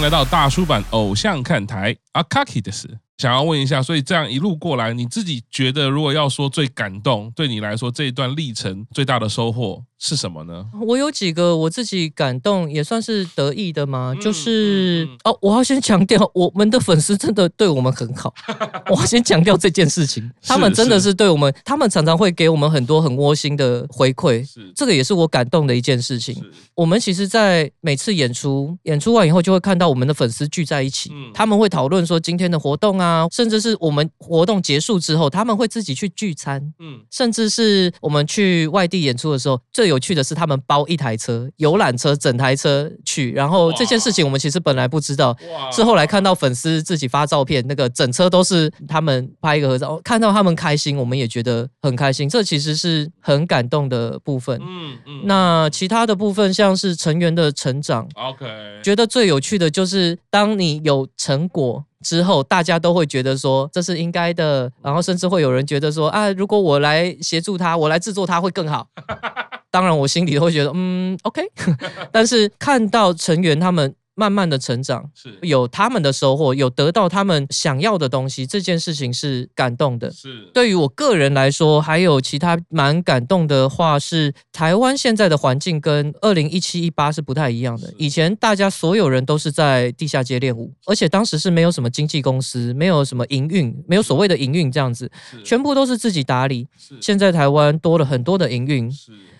来到大叔版偶像看台阿卡奇的事。想要问一下，所以这样一路过来，你自己觉得，如果要说最感动，对你来说这一段历程最大的收获是什么呢？我有几个我自己感动，也算是得意的吗？嗯、就是、嗯、哦，我要先强调，我们的粉丝真的对我们很好。我要先强调这件事情，他们真的是对我们，他们常常会给我们很多很窝心的回馈。是，这个也是我感动的一件事情。我们其实，在每次演出演出完以后，就会看到我们的粉丝聚在一起，嗯、他们会讨论说今天的活动啊。甚至是我们活动结束之后，他们会自己去聚餐。嗯，甚至是我们去外地演出的时候，最有趣的是他们包一台车游览车，整台车去。然后这件事情我们其实本来不知道，是后来看到粉丝自己发照片，那个整车都是他们拍一个合照，看到他们开心，我们也觉得很开心。这其实是很感动的部分。嗯嗯。那其他的部分像是成员的成长，OK，觉得最有趣的就是当你有成果。之后，大家都会觉得说这是应该的，然后甚至会有人觉得说啊，如果我来协助他，我来制作他会更好。当然，我心里都会觉得嗯，OK。但是看到成员他们。慢慢的成长，是有他们的收获，有得到他们想要的东西，这件事情是感动的。是对于我个人来说，还有其他蛮感动的话是，台湾现在的环境跟二零一七一八是不太一样的。以前大家所有人都是在地下街练舞，而且当时是没有什么经纪公司，没有什么营运，没有所谓的营运这样子，全部都是自己打理。现在台湾多了很多的营运。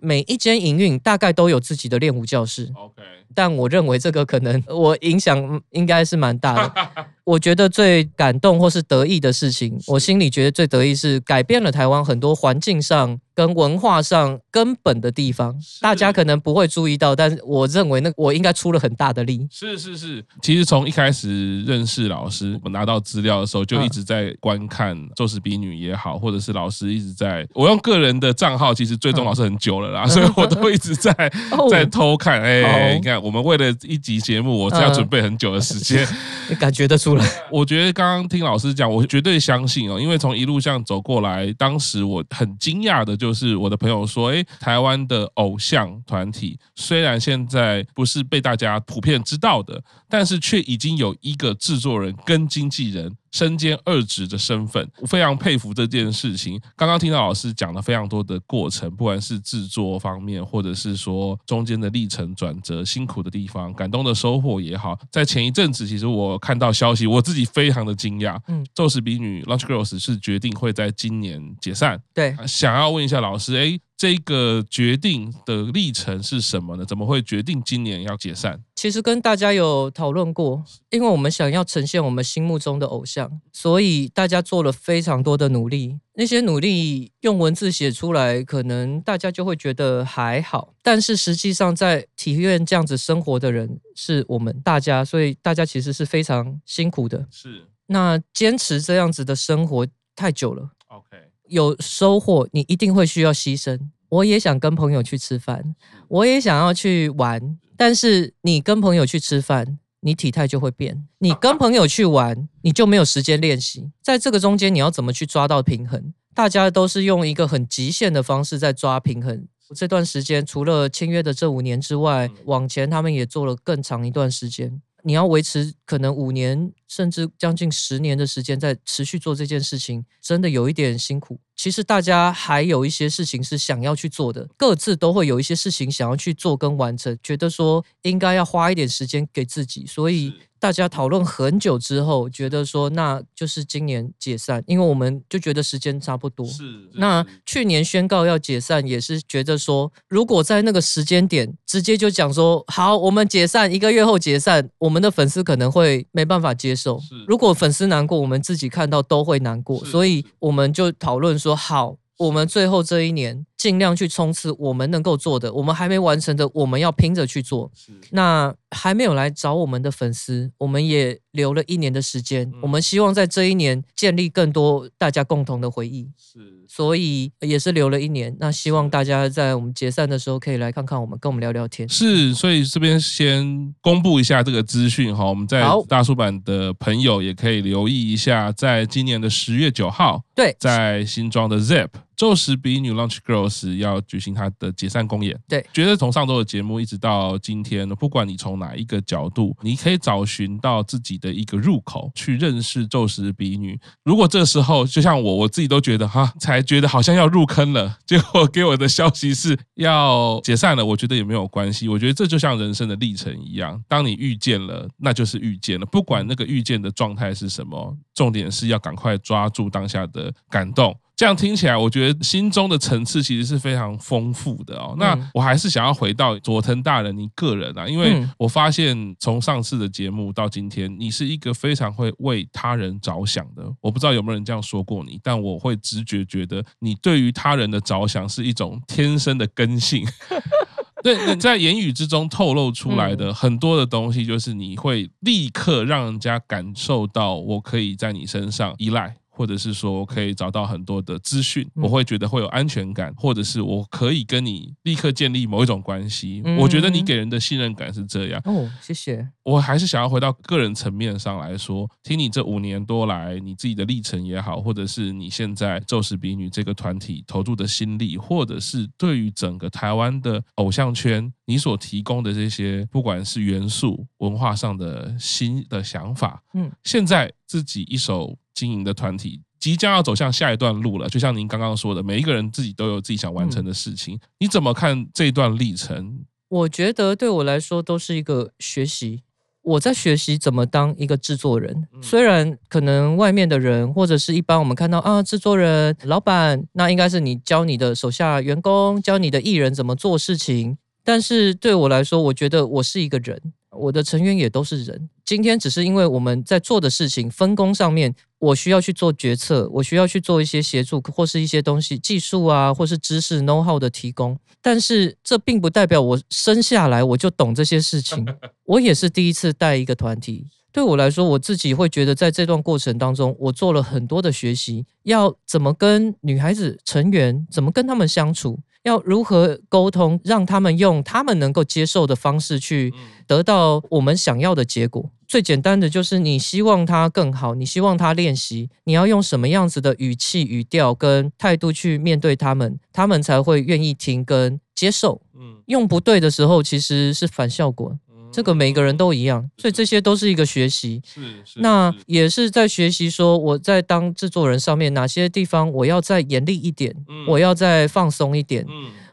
每一间营运大概都有自己的练舞教室，OK，但我认为这个可能我影响应该是蛮大的。我觉得最感动或是得意的事情，我心里觉得最得意是改变了台湾很多环境上跟文化上根本的地方，大家可能不会注意到，但是我认为那我应该出了很大的力。是是是，其实从一开始认识老师，我拿到资料的时候就一直在观看《咒术比女》也好，或者是老师一直在，我用个人的账号其实追踪老师很久了啦，所以我都一直在 在偷看。哎，你看，我们为了一集节目，我是要准备很久的时间，你 感觉得出。我觉得刚刚听老师讲，我绝对相信哦，因为从一路上走过来，当时我很惊讶的就是我的朋友说，诶，台湾的偶像团体虽然现在不是被大家普遍知道的，但是却已经有一个制作人跟经纪人。身兼二职的身份，我非常佩服这件事情。刚刚听到老师讲了非常多的过程，不管是制作方面，或者是说中间的历程转折、辛苦的地方、感动的收获也好。在前一阵子，其实我看到消息，我自己非常的惊讶。嗯，宙斯比女 Lunch Girls 是决定会在今年解散。对，想要问一下老师，哎。这个决定的历程是什么呢？怎么会决定今年要解散？其实跟大家有讨论过，因为我们想要呈现我们心目中的偶像，所以大家做了非常多的努力。那些努力用文字写出来，可能大家就会觉得还好，但是实际上在体验这样子生活的人是我们大家，所以大家其实是非常辛苦的。是，那坚持这样子的生活太久了。OK。有收获，你一定会需要牺牲。我也想跟朋友去吃饭，我也想要去玩，但是你跟朋友去吃饭，你体态就会变；你跟朋友去玩，你就没有时间练习。在这个中间，你要怎么去抓到平衡？大家都是用一个很极限的方式在抓平衡。这段时间，除了签约的这五年之外，往前他们也做了更长一段时间。你要维持可能五年甚至将近十年的时间，在持续做这件事情，真的有一点辛苦。其实大家还有一些事情是想要去做的，各自都会有一些事情想要去做跟完成，觉得说应该要花一点时间给自己，所以。大家讨论很久之后，觉得说那就是今年解散，因为我们就觉得时间差不多。是。那去年宣告要解散，也是觉得说，如果在那个时间点直接就讲说好，我们解散，一个月后解散，我们的粉丝可能会没办法接受。是。如果粉丝难过，我们自己看到都会难过，所以我们就讨论说好。我们最后这一年尽量去冲刺我们能够做的，我们还没完成的，我们要拼着去做。那还没有来找我们的粉丝，我们也留了一年的时间。我们希望在这一年建立更多大家共同的回忆。是，所以也是留了一年。那希望大家在我们解散的时候可以来看看我们，跟我们聊聊天。是，所以这边先公布一下这个资讯哈，我们在大叔版的朋友也可以留意一下，在今年的十月九号，对，在新庄的 ZEP。咒石比女 Launch Girls 要举行它的解散公演。对，觉得从上周的节目一直到今天，不管你从哪一个角度，你可以找寻到自己的一个入口，去认识咒石比女。如果这时候就像我，我自己都觉得哈，才觉得好像要入坑了，结果给我的消息是要解散了，我觉得也没有关系。我觉得这就像人生的历程一样，当你遇见了，那就是遇见了，不管那个遇见的状态是什么，重点是要赶快抓住当下的感动。这样听起来，我觉得心中的层次其实是非常丰富的哦。那我还是想要回到佐藤大人你个人啊，因为我发现从上次的节目到今天，你是一个非常会为他人着想的。我不知道有没有人这样说过你，但我会直觉觉得你对于他人的着想是一种天生的根性。对，在言语之中透露出来的很多的东西，就是你会立刻让人家感受到我可以在你身上依赖。或者是说我可以找到很多的资讯，我会觉得会有安全感，或者是我可以跟你立刻建立某一种关系。我觉得你给人的信任感是这样。哦，谢谢。我还是想要回到个人层面上来说，听你这五年多来你自己的历程也好，或者是你现在咒石比女这个团体投入的心力，或者是对于整个台湾的偶像圈你所提供的这些，不管是元素、文化上的新的想法，嗯，现在自己一手。经营的团体即将要走向下一段路了，就像您刚刚说的，每一个人自己都有自己想完成的事情。你怎么看这段历程？我觉得对我来说都是一个学习。我在学习怎么当一个制作人。虽然可能外面的人或者是一般我们看到啊，制作人、老板，那应该是你教你的手下员工，教你的艺人怎么做事情。但是对我来说，我觉得我是一个人。我的成员也都是人，今天只是因为我们在做的事情分工上面，我需要去做决策，我需要去做一些协助或是一些东西技术啊，或是知识 know how 的提供。但是这并不代表我生下来我就懂这些事情。我也是第一次带一个团体，对我来说，我自己会觉得在这段过程当中，我做了很多的学习，要怎么跟女孩子成员，怎么跟他们相处。要如何沟通，让他们用他们能够接受的方式去得到我们想要的结果？最简单的就是你希望他更好，你希望他练习，你要用什么样子的语气、语调跟态度去面对他们，他们才会愿意听跟接受。嗯，用不对的时候，其实是反效果。这个每个人都一样，所以这些都是一个学习。是，是，那也是在学习说我在当制作人上面哪些地方我要再严厉一点，我要再放松一点，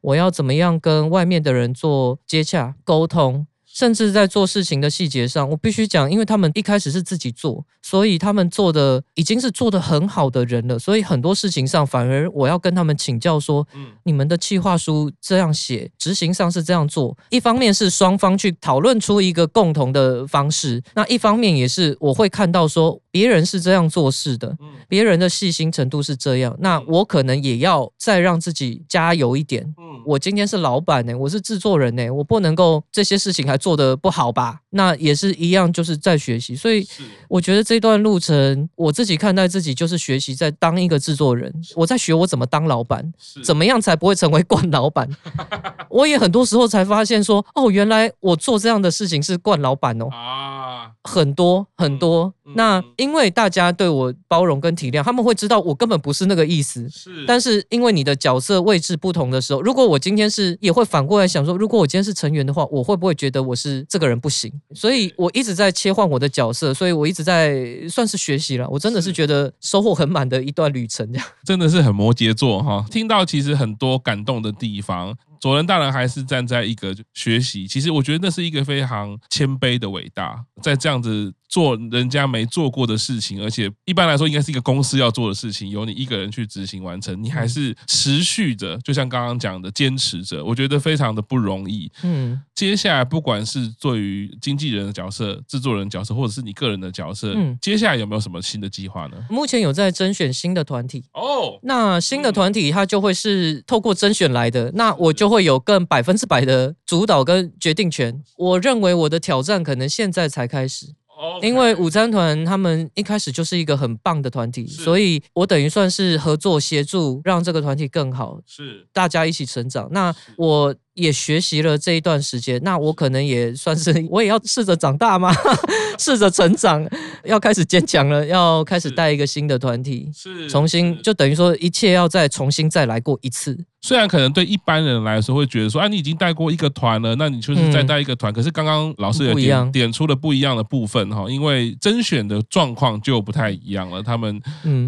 我要怎么样跟外面的人做接洽沟通。甚至在做事情的细节上，我必须讲，因为他们一开始是自己做，所以他们做的已经是做的很好的人了，所以很多事情上反而我要跟他们请教说，嗯，你们的计划书这样写，执行上是这样做。一方面是双方去讨论出一个共同的方式，那一方面也是我会看到说别人是这样做事的，别人的细心程度是这样，那我可能也要再让自己加油一点。嗯，我今天是老板呢，我是制作人呢，我不能够这些事情还做。做的不好吧？那也是一样，就是在学习。所以我觉得这段路程，我自己看待自己就是学习，在当一个制作人。我在学我怎么当老板，怎么样才不会成为惯老板。我也很多时候才发现说，哦，原来我做这样的事情是惯老板哦。啊，很多很多。那因为大家对我包容跟体谅，他们会知道我根本不是那个意思。是，但是因为你的角色位置不同的时候，如果我今天是，也会反过来想说，如果我今天是成员的话，我会不会觉得我是这个人不行？所以我一直在切换我的角色，所以我一直在算是学习了。我真的是觉得收获很满的一段旅程，这样真的是很摩羯座哈。听到其实很多感动的地方。佐仁大人还是站在一个学习，其实我觉得那是一个非常谦卑的伟大，在这样子做人家没做过的事情，而且一般来说应该是一个公司要做的事情，由你一个人去执行完成，你还是持续着，就像刚刚讲的坚持着，我觉得非常的不容易。嗯，接下来不管是对于经纪人的角色、制作人角色，或者是你个人的角色，嗯，接下来有没有什么新的计划呢？目前有在甄选新的团体哦，那新的团体它就会是透过甄选来的，那我就。会有更百分之百的主导跟决定权。我认为我的挑战可能现在才开始。因为午餐团他们一开始就是一个很棒的团体，所以我等于算是合作协助，让这个团体更好，是大家一起成长。那我也学习了这一段时间，那我可能也算是 我也要试着长大吗？试着成长，要开始坚强了，要开始带一个新的团体，是重新就等于说一切要再重新再来过一次。虽然可能对一般人来说会觉得说，啊，你已经带过一个团了，那你就是再带一个团。嗯、可是刚刚老师也点点出了不一样的部分哈，因为甄选的状况就不太一样了。他们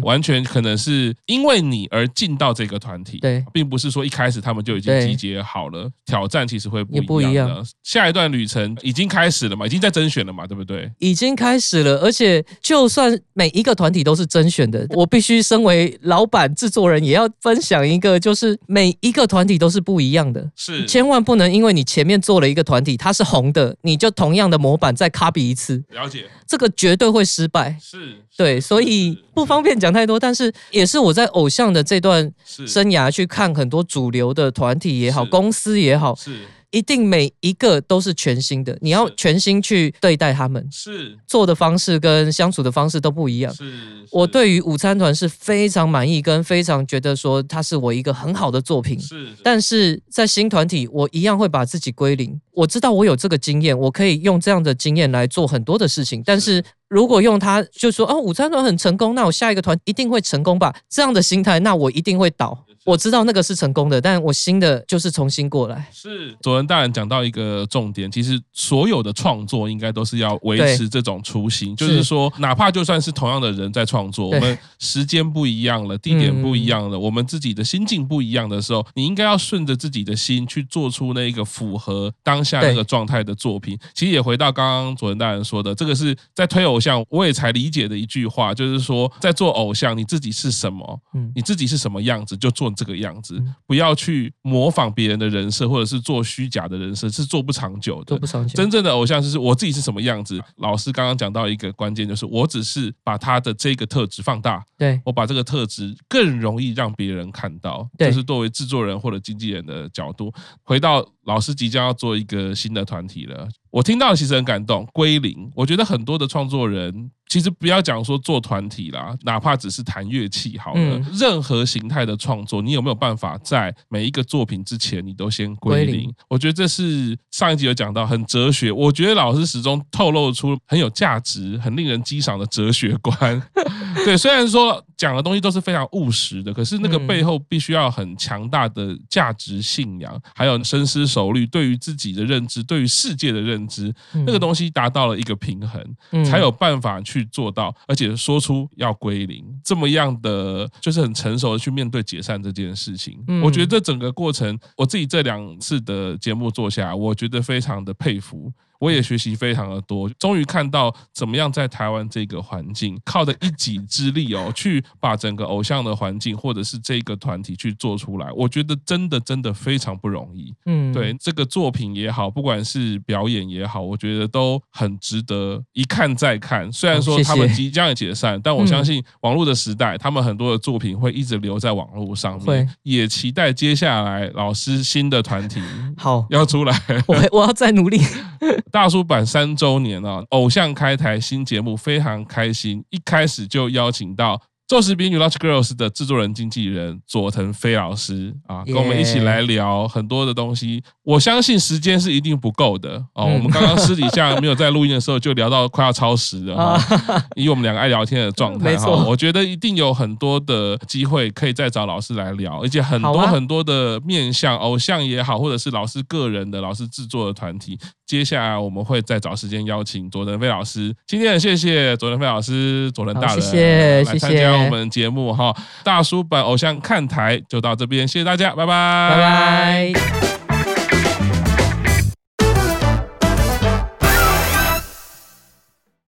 完全可能是因为你而进到这个团体，对，并不是说一开始他们就已经集结好了。挑战其实会不一样的。不一样。下一段旅程已经开始了嘛？已经在甄选了嘛？对不对？已经开始了，而且就算每一个团体都是甄选的，我必须身为老板、制作人，也要分享一个，就是每。每一个团体都是不一样的，是千万不能因为你前面做了一个团体，它是红的，你就同样的模板再 copy 一次。了解，这个绝对会失败。是，对，所以不方便讲太多，但是也是我在偶像的这段生涯去看很多主流的团体也好，公司也好，是。一定每一个都是全新的，你要全心去对待他们，是做的方式跟相处的方式都不一样。是，我对于午餐团是非常满意，跟非常觉得说它是我一个很好的作品。是，但是在新团体，我一样会把自己归零。我知道我有这个经验，我可以用这样的经验来做很多的事情。但是如果用它就说哦，午餐团很成功，那我下一个团一定会成功吧？这样的心态，那我一定会倒。我知道那个是成功的，但我新的就是重新过来。是佐仁大人讲到一个重点，其实所有的创作应该都是要维持这种初心，就是说，哪怕就算是同样的人在创作，我们时间不一样了，地点不一样了，我们自己的心境不一样的时候，你应该要顺着自己的心去做出那一个符合当下那个状态的作品。其实也回到刚刚佐仁大人说的，这个是在推偶像，我也才理解的一句话，就是说，在做偶像，你自己是什么，你自己是什么样子，就做。这个样子，不要去模仿别人的人设，或者是做虚假的人设，是做不长久的。做不长久。真正的偶像就是我自己是什么样子。老师刚刚讲到一个关键，就是我只是把他的这个特质放大，对，我把这个特质更容易让别人看到。对，这是作为制作人或者经纪人的角度，回到老师即将要做一个新的团体了。我听到其实很感动，归零。我觉得很多的创作人，其实不要讲说做团体啦，哪怕只是弹乐器好了，嗯、任何形态的创作，你有没有办法在每一个作品之前，你都先归零？归零。我觉得这是上一集有讲到很哲学。我觉得老师始终透露出很有价值、很令人激赏的哲学观。对，虽然说讲的东西都是非常务实的，可是那个背后必须要很强大的价值信仰，还有深思熟虑，对于自己的认知，对于世界的认知。知那个东西达到了一个平衡，才有办法去做到，而且说出要归零这么样的，就是很成熟的去面对解散这件事情。我觉得这整个过程，我自己这两次的节目做下来，我觉得非常的佩服。我也学习非常的多，终于看到怎么样在台湾这个环境，靠着一己之力哦，去把整个偶像的环境或者是这个团体去做出来。我觉得真的真的非常不容易。嗯，对这个作品也好，不管是表演也好，我觉得都很值得一看再看。虽然说他们即将要解散，但我相信网络的时代，他们很多的作品会一直留在网络上面。也期待接下来老师新的团体好要出来。我我要再努力。大叔版三周年啊，偶像开台新节目，非常开心，一开始就邀请到。咒石比女 Logic Girls 的制作人、经纪人佐藤飞老师啊，跟我们一起来聊很多的东西。我相信时间是一定不够的哦。我们刚刚私底下没有在录音的时候，就聊到快要超时了哈。以我们两个爱聊天的状态 哈，我觉得一定有很多的机会可以再找老师来聊，而且很多很多的面向，偶像也好，或者是老师个人的老师制作的团体。接下来我们会再找时间邀请佐藤飞老师。今天很谢谢佐藤飞老师、佐藤大人谢谢来参加。我们节目哈，大叔版偶像看台就到这边，谢谢大家，拜拜，拜拜。